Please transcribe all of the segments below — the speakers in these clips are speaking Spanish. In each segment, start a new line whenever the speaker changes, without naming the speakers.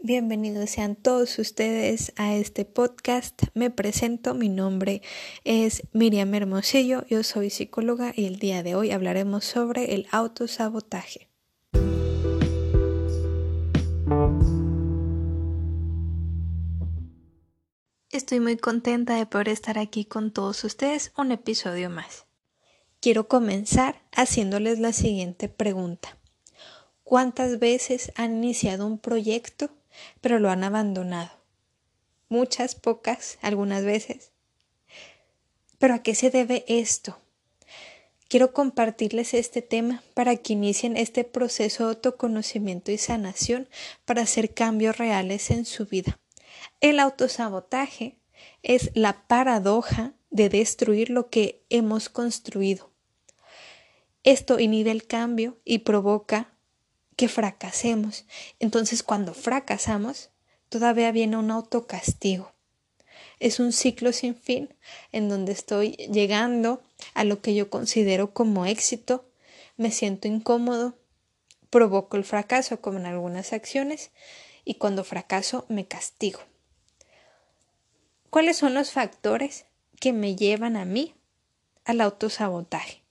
bienvenidos sean todos ustedes a este podcast. Me presento, mi nombre es Miriam Hermosillo, yo soy psicóloga y el día de hoy hablaremos sobre el autosabotaje. Estoy muy contenta de poder estar aquí con todos ustedes un episodio más. Quiero comenzar haciéndoles la siguiente pregunta. ¿Cuántas veces han iniciado un proyecto pero lo han abandonado? Muchas, pocas, algunas veces. ¿Pero a qué se debe esto? Quiero compartirles este tema para que inicien este proceso de autoconocimiento y sanación para hacer cambios reales en su vida. El autosabotaje es la paradoja de destruir lo que hemos construido. Esto inhibe el cambio y provoca que fracasemos. Entonces cuando fracasamos, todavía viene un autocastigo. Es un ciclo sin fin en donde estoy llegando a lo que yo considero como éxito, me siento incómodo, provoco el fracaso como en algunas acciones y cuando fracaso me castigo. ¿Cuáles son los factores que me llevan a mí al autosabotaje?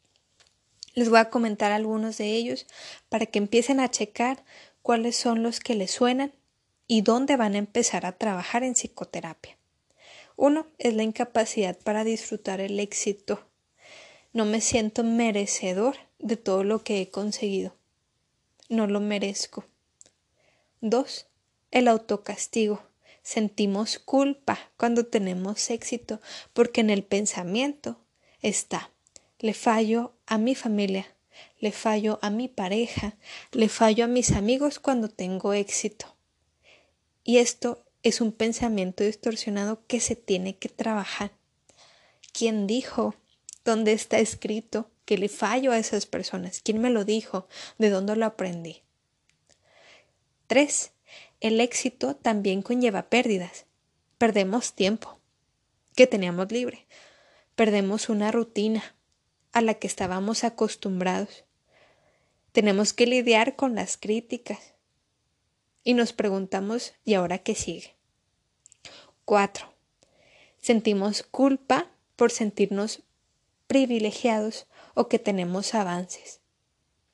Les voy a comentar algunos de ellos para que empiecen a checar cuáles son los que les suenan y dónde van a empezar a trabajar en psicoterapia. Uno es la incapacidad para disfrutar el éxito. No me siento merecedor de todo lo que he conseguido. No lo merezco. Dos, el autocastigo. Sentimos culpa cuando tenemos éxito porque en el pensamiento está le fallo a mi familia, le fallo a mi pareja, le fallo a mis amigos cuando tengo éxito. Y esto es un pensamiento distorsionado que se tiene que trabajar. ¿Quién dijo? ¿Dónde está escrito que le fallo a esas personas? ¿Quién me lo dijo? ¿De dónde lo aprendí? 3. El éxito también conlleva pérdidas. Perdemos tiempo que teníamos libre. Perdemos una rutina, a la que estábamos acostumbrados. Tenemos que lidiar con las críticas y nos preguntamos ¿y ahora qué sigue? 4. Sentimos culpa por sentirnos privilegiados o que tenemos avances.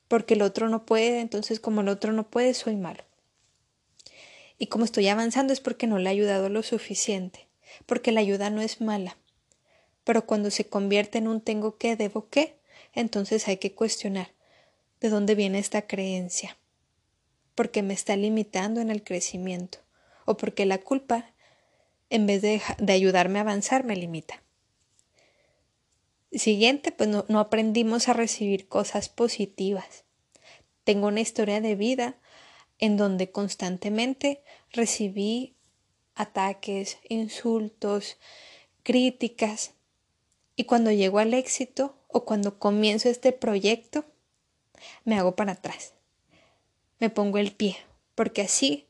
Porque el otro no puede, entonces como el otro no puede, soy malo. Y como estoy avanzando es porque no le he ayudado lo suficiente, porque la ayuda no es mala, pero cuando se convierte en un tengo que, debo que, entonces hay que cuestionar de dónde viene esta creencia. Porque me está limitando en el crecimiento o porque la culpa, en vez de, de ayudarme a avanzar, me limita. Siguiente, pues no, no aprendimos a recibir cosas positivas. Tengo una historia de vida en donde constantemente recibí ataques, insultos, críticas y cuando llego al éxito o cuando comienzo este proyecto, me hago para atrás. Me pongo el pie, porque así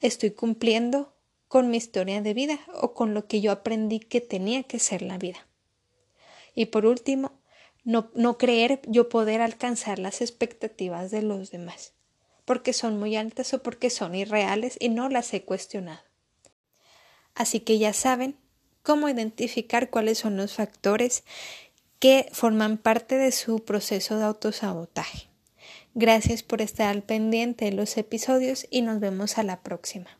estoy cumpliendo con mi historia de vida o con lo que yo aprendí que tenía que ser la vida. Y por último, no, no creer yo poder alcanzar las expectativas de los demás, porque son muy altas o porque son irreales y no las he cuestionado. Así que ya saben, cómo identificar cuáles son los factores que forman parte de su proceso de autosabotaje. Gracias por estar al pendiente de los episodios y nos vemos a la próxima.